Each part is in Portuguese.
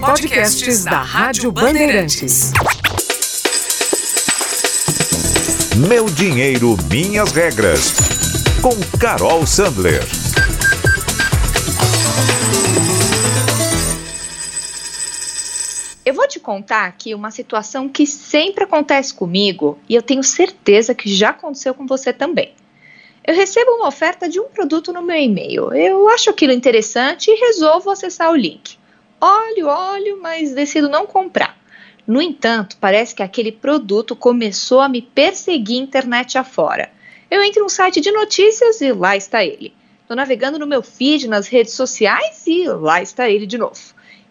Podcasts da Rádio Bandeirantes. Meu dinheiro, minhas regras. Com Carol Sandler. Eu vou te contar aqui uma situação que sempre acontece comigo e eu tenho certeza que já aconteceu com você também. Eu recebo uma oferta de um produto no meu e-mail. Eu acho aquilo interessante e resolvo acessar o link. Olho, olho, mas decido não comprar. No entanto, parece que aquele produto começou a me perseguir internet afora. Eu entro no site de notícias e lá está ele. Estou navegando no meu feed nas redes sociais e lá está ele de novo.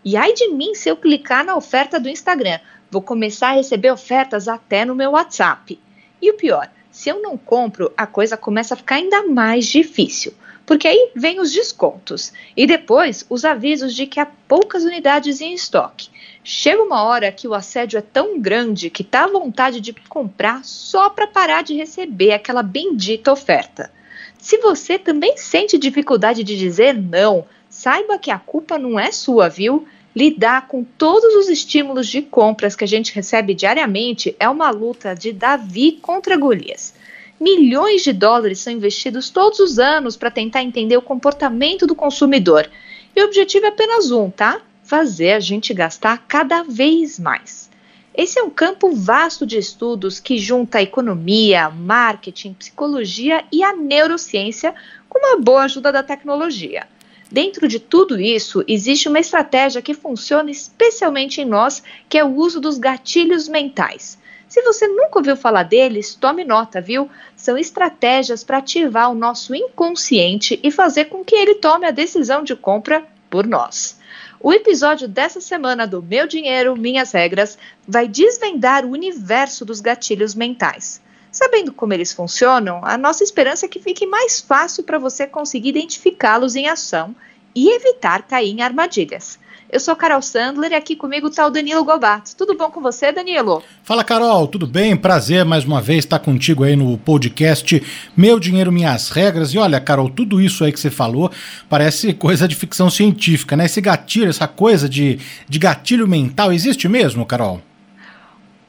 E ai de mim se eu clicar na oferta do Instagram. Vou começar a receber ofertas até no meu WhatsApp. E o pior, se eu não compro, a coisa começa a ficar ainda mais difícil. Porque aí vem os descontos e depois os avisos de que há poucas unidades em estoque. Chega uma hora que o assédio é tão grande que dá vontade de comprar só para parar de receber aquela bendita oferta. Se você também sente dificuldade de dizer não, saiba que a culpa não é sua, viu? Lidar com todos os estímulos de compras que a gente recebe diariamente é uma luta de Davi contra Golias. Milhões de dólares são investidos todos os anos para tentar entender o comportamento do consumidor. E o objetivo é apenas um, tá? Fazer a gente gastar cada vez mais. Esse é um campo vasto de estudos que junta economia, marketing, psicologia e a neurociência com uma boa ajuda da tecnologia. Dentro de tudo isso, existe uma estratégia que funciona especialmente em nós, que é o uso dos gatilhos mentais. Se você nunca ouviu falar deles, tome nota, viu? São estratégias para ativar o nosso inconsciente e fazer com que ele tome a decisão de compra por nós. O episódio dessa semana do Meu Dinheiro, Minhas Regras vai desvendar o universo dos gatilhos mentais. Sabendo como eles funcionam, a nossa esperança é que fique mais fácil para você conseguir identificá-los em ação e evitar cair em armadilhas. Eu sou Carol Sandler e aqui comigo está o Danilo Gobato. Tudo bom com você, Danilo? Fala, Carol, tudo bem? Prazer mais uma vez estar contigo aí no podcast Meu Dinheiro, Minhas Regras. E olha, Carol, tudo isso aí que você falou parece coisa de ficção científica, né? Esse gatilho, essa coisa de, de gatilho mental, existe mesmo, Carol?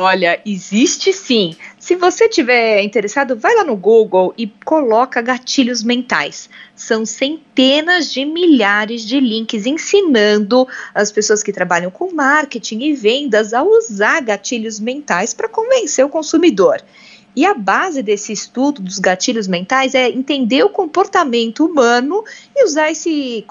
Olha, existe sim. Se você tiver interessado, vai lá no Google e coloca gatilhos mentais. São centenas de milhares de links ensinando as pessoas que trabalham com marketing e vendas a usar gatilhos mentais para convencer o consumidor. E a base desse estudo dos gatilhos mentais é entender o comportamento humano e usar esse,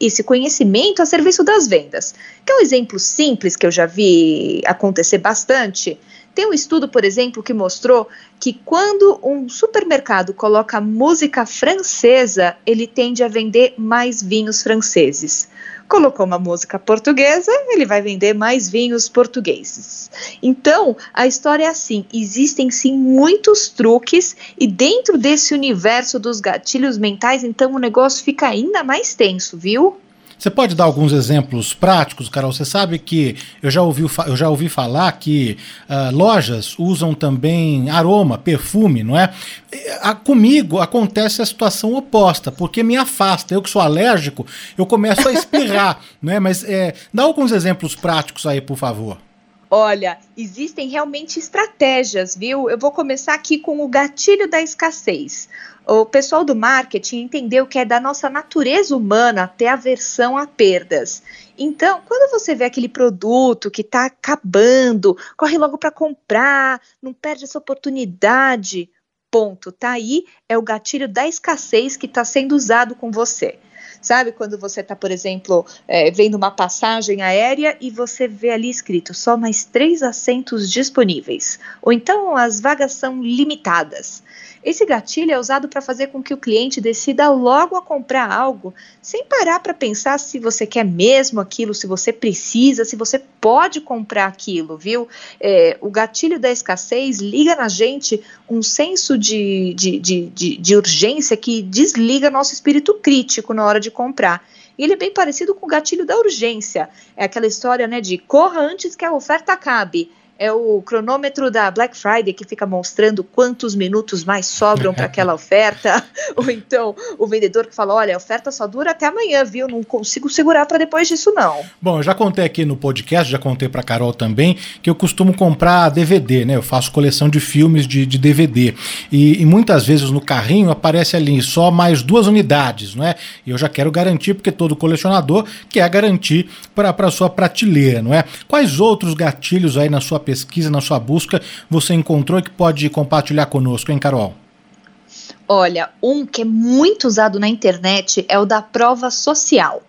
esse conhecimento a serviço das vendas. Que é um exemplo simples que eu já vi acontecer bastante. Tem um estudo, por exemplo, que mostrou que quando um supermercado coloca música francesa, ele tende a vender mais vinhos franceses colocou uma música portuguesa, ele vai vender mais vinhos portugueses. Então, a história é assim: existem sim muitos truques, e dentro desse universo dos gatilhos mentais, então o negócio fica ainda mais tenso, viu? Você pode dar alguns exemplos práticos, Carol? Você sabe que eu já ouvi, eu já ouvi falar que uh, lojas usam também aroma, perfume, não é? A, comigo acontece a situação oposta, porque me afasta. Eu que sou alérgico, eu começo a espirrar, não é? Mas é, dá alguns exemplos práticos aí, por favor. Olha, existem realmente estratégias, viu? Eu vou começar aqui com o gatilho da escassez. O pessoal do marketing entendeu que é da nossa natureza humana ter aversão a perdas. Então, quando você vê aquele produto que está acabando, corre logo para comprar, não perde essa oportunidade. Ponto. Tá aí é o gatilho da escassez que está sendo usado com você. Sabe quando você está, por exemplo, é, vendo uma passagem aérea e você vê ali escrito só mais três assentos disponíveis, ou então as vagas são limitadas. Esse gatilho é usado para fazer com que o cliente decida logo a comprar algo, sem parar para pensar se você quer mesmo aquilo, se você precisa, se você pode comprar aquilo, viu? É, o gatilho da escassez liga na gente um senso de, de, de, de, de urgência que desliga nosso espírito crítico na hora de comprar. E ele é bem parecido com o gatilho da urgência. É aquela história né, de corra antes que a oferta acabe é o cronômetro da Black Friday que fica mostrando quantos minutos mais sobram para aquela oferta, ou então o vendedor que fala: olha, a oferta só dura até amanhã, viu? Não consigo segurar para depois disso, não. Bom, eu já contei aqui no podcast, já contei para Carol também, que eu costumo comprar DVD, né? Eu faço coleção de filmes de, de DVD. E, e, muitas vezes no carrinho aparece ali só mais duas unidades, não é? E eu já quero garantir, porque todo colecionador quer garantir para a sua prateleira, não é? Quais outros gatilhos aí na sua pesquisa, na sua busca, você encontrou que pode compartilhar conosco, hein, Carol? Olha, um que é muito usado na internet é o da prova social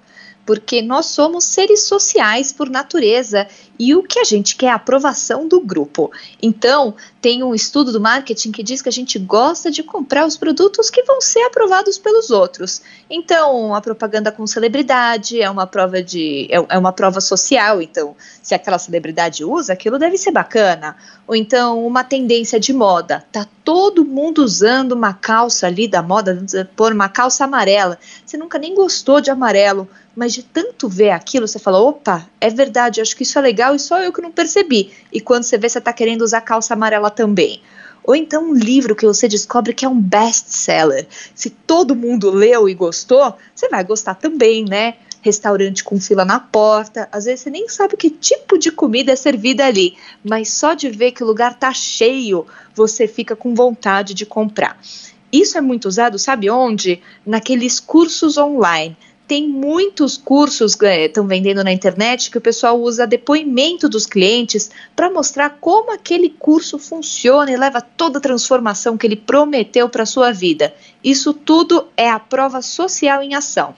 porque nós somos seres sociais por natureza e o que a gente quer é a aprovação do grupo. Então, tem um estudo do marketing que diz que a gente gosta de comprar os produtos que vão ser aprovados pelos outros. Então, a propaganda com celebridade é uma prova de é, é uma prova social, então, se aquela celebridade usa, aquilo deve ser bacana. Ou então, uma tendência de moda. Tá todo mundo usando uma calça ali da moda, por uma calça amarela. Você nunca nem gostou de amarelo mas de tanto ver aquilo, você fala: opa, é verdade, acho que isso é legal e só eu que não percebi. E quando você vê, você está querendo usar calça amarela também. Ou então um livro que você descobre que é um best-seller. Se todo mundo leu e gostou, você vai gostar também, né? Restaurante com fila na porta, às vezes você nem sabe que tipo de comida é servida ali, mas só de ver que o lugar tá cheio, você fica com vontade de comprar. Isso é muito usado, sabe onde? Naqueles cursos online tem muitos cursos que é, estão vendendo na internet que o pessoal usa depoimento dos clientes para mostrar como aquele curso funciona e leva toda a transformação que ele prometeu para sua vida. Isso tudo é a prova social em ação.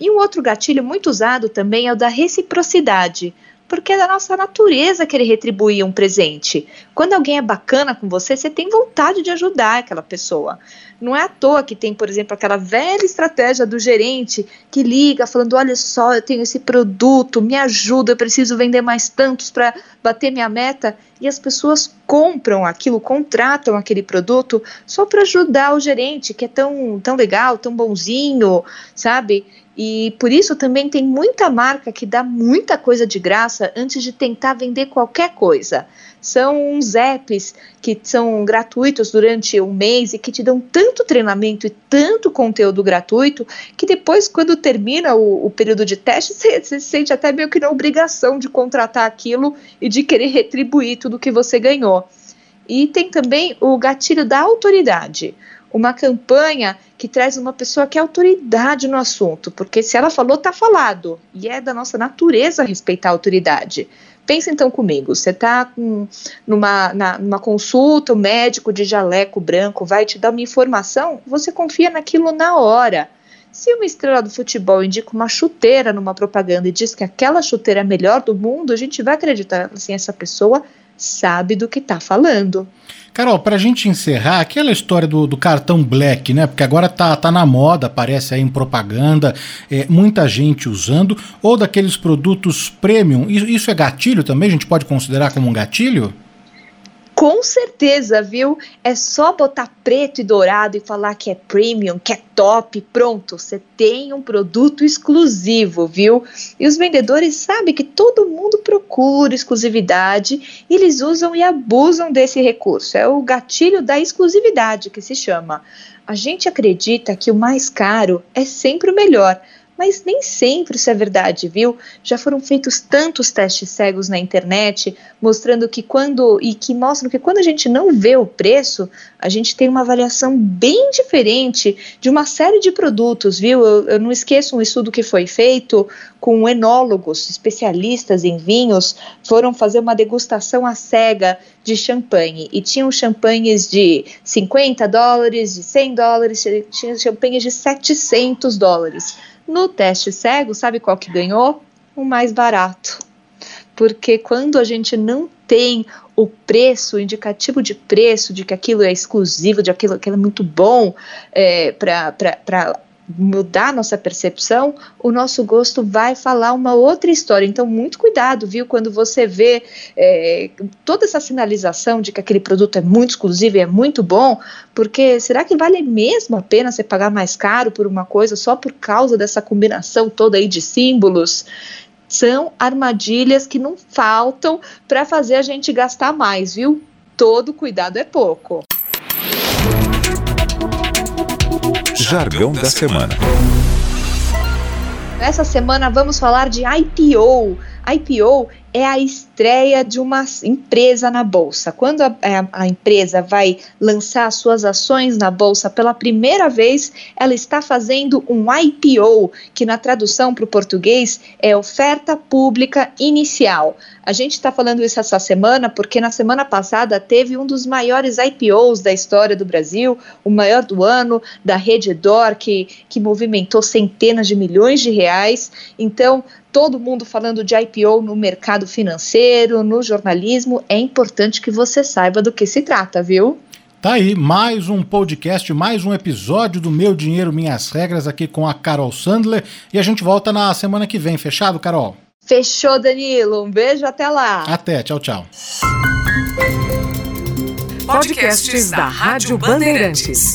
E um outro gatilho muito usado também é o da reciprocidade porque é da nossa natureza querer retribuir um presente. Quando alguém é bacana com você, você tem vontade de ajudar aquela pessoa. Não é à toa que tem, por exemplo, aquela velha estratégia do gerente que liga falando: olha só, eu tenho esse produto, me ajuda, eu preciso vender mais tantos para bater minha meta. E as pessoas compram aquilo, contratam aquele produto só para ajudar o gerente, que é tão, tão legal, tão bonzinho, sabe? E por isso também tem muita marca que dá muita coisa de graça antes de tentar vender qualquer coisa. São uns apps que são gratuitos durante um mês e que te dão tanto treinamento e tanto conteúdo gratuito que depois, quando termina o, o período de teste, você, se sente até meio que na obrigação de contratar aquilo e de querer retribuir tudo que você ganhou. E tem também o gatilho da autoridade uma campanha que traz uma pessoa que é autoridade no assunto, porque se ela falou, está falado, e é da nossa natureza respeitar a autoridade. Pensa então comigo, você está numa, numa consulta, o médico de jaleco branco vai te dar uma informação, você confia naquilo na hora. Se uma estrela do futebol indica uma chuteira numa propaganda e diz que aquela chuteira é a melhor do mundo, a gente vai acreditar assim, essa pessoa sabe do que está falando. Carol, para a gente encerrar, aquela história do, do, cartão Black, né? Porque agora tá, tá na moda, aparece aí em propaganda, é, muita gente usando, ou daqueles produtos premium. Isso, isso é gatilho também? A gente pode considerar como um gatilho? Com certeza, viu? É só botar preto e dourado e falar que é premium, que é top, pronto, você tem um produto exclusivo, viu? E os vendedores sabem que todo mundo procura exclusividade e eles usam e abusam desse recurso. É o gatilho da exclusividade que se chama. A gente acredita que o mais caro é sempre o melhor mas nem sempre isso é verdade, viu? Já foram feitos tantos testes cegos na internet, mostrando que quando e que mostram que quando a gente não vê o preço, a gente tem uma avaliação bem diferente de uma série de produtos, viu? Eu, eu não esqueço um estudo que foi feito com enólogos, especialistas em vinhos, foram fazer uma degustação à cega de champanhe e tinham champanhes de 50 dólares, de 100 dólares, tinha champanhes de 700 dólares. No teste cego, sabe qual que ganhou? O mais barato. Porque quando a gente não tem o preço, o indicativo de preço, de que aquilo é exclusivo, de aquilo, aquilo é muito bom é, para mudar nossa percepção, o nosso gosto vai falar uma outra história. Então, muito cuidado, viu? Quando você vê é, toda essa sinalização de que aquele produto é muito exclusivo e é muito bom, porque será que vale mesmo a pena você pagar mais caro por uma coisa só por causa dessa combinação toda aí de símbolos? são armadilhas que não faltam para fazer a gente gastar mais, viu? Todo cuidado é pouco. Jargão da semana. Essa semana vamos falar de IPO. IPO é a estreia de uma empresa na bolsa. Quando a, é, a, empresa vai lançar suas ações na bolsa pela primeira vez, ela está fazendo um IPO, que na tradução para o português é oferta pública inicial. A gente está falando isso essa semana porque na semana passada teve um dos maiores IPOs da história do Brasil, o maior do ano, da Rede Dor, que, que movimentou centenas de milhões de reais. Então, todo mundo falando de IPO no mercado financeiro, no jornalismo, é importante que você saiba do que se trata, viu? Tá aí, mais um podcast, mais um episódio do Meu Dinheiro Minhas Regras aqui com a Carol Sandler. E a gente volta na semana que vem, fechado, Carol? Fechou, Danilo. Um beijo, até lá. Até, tchau, tchau. Podcasts da Rádio Bandeirantes.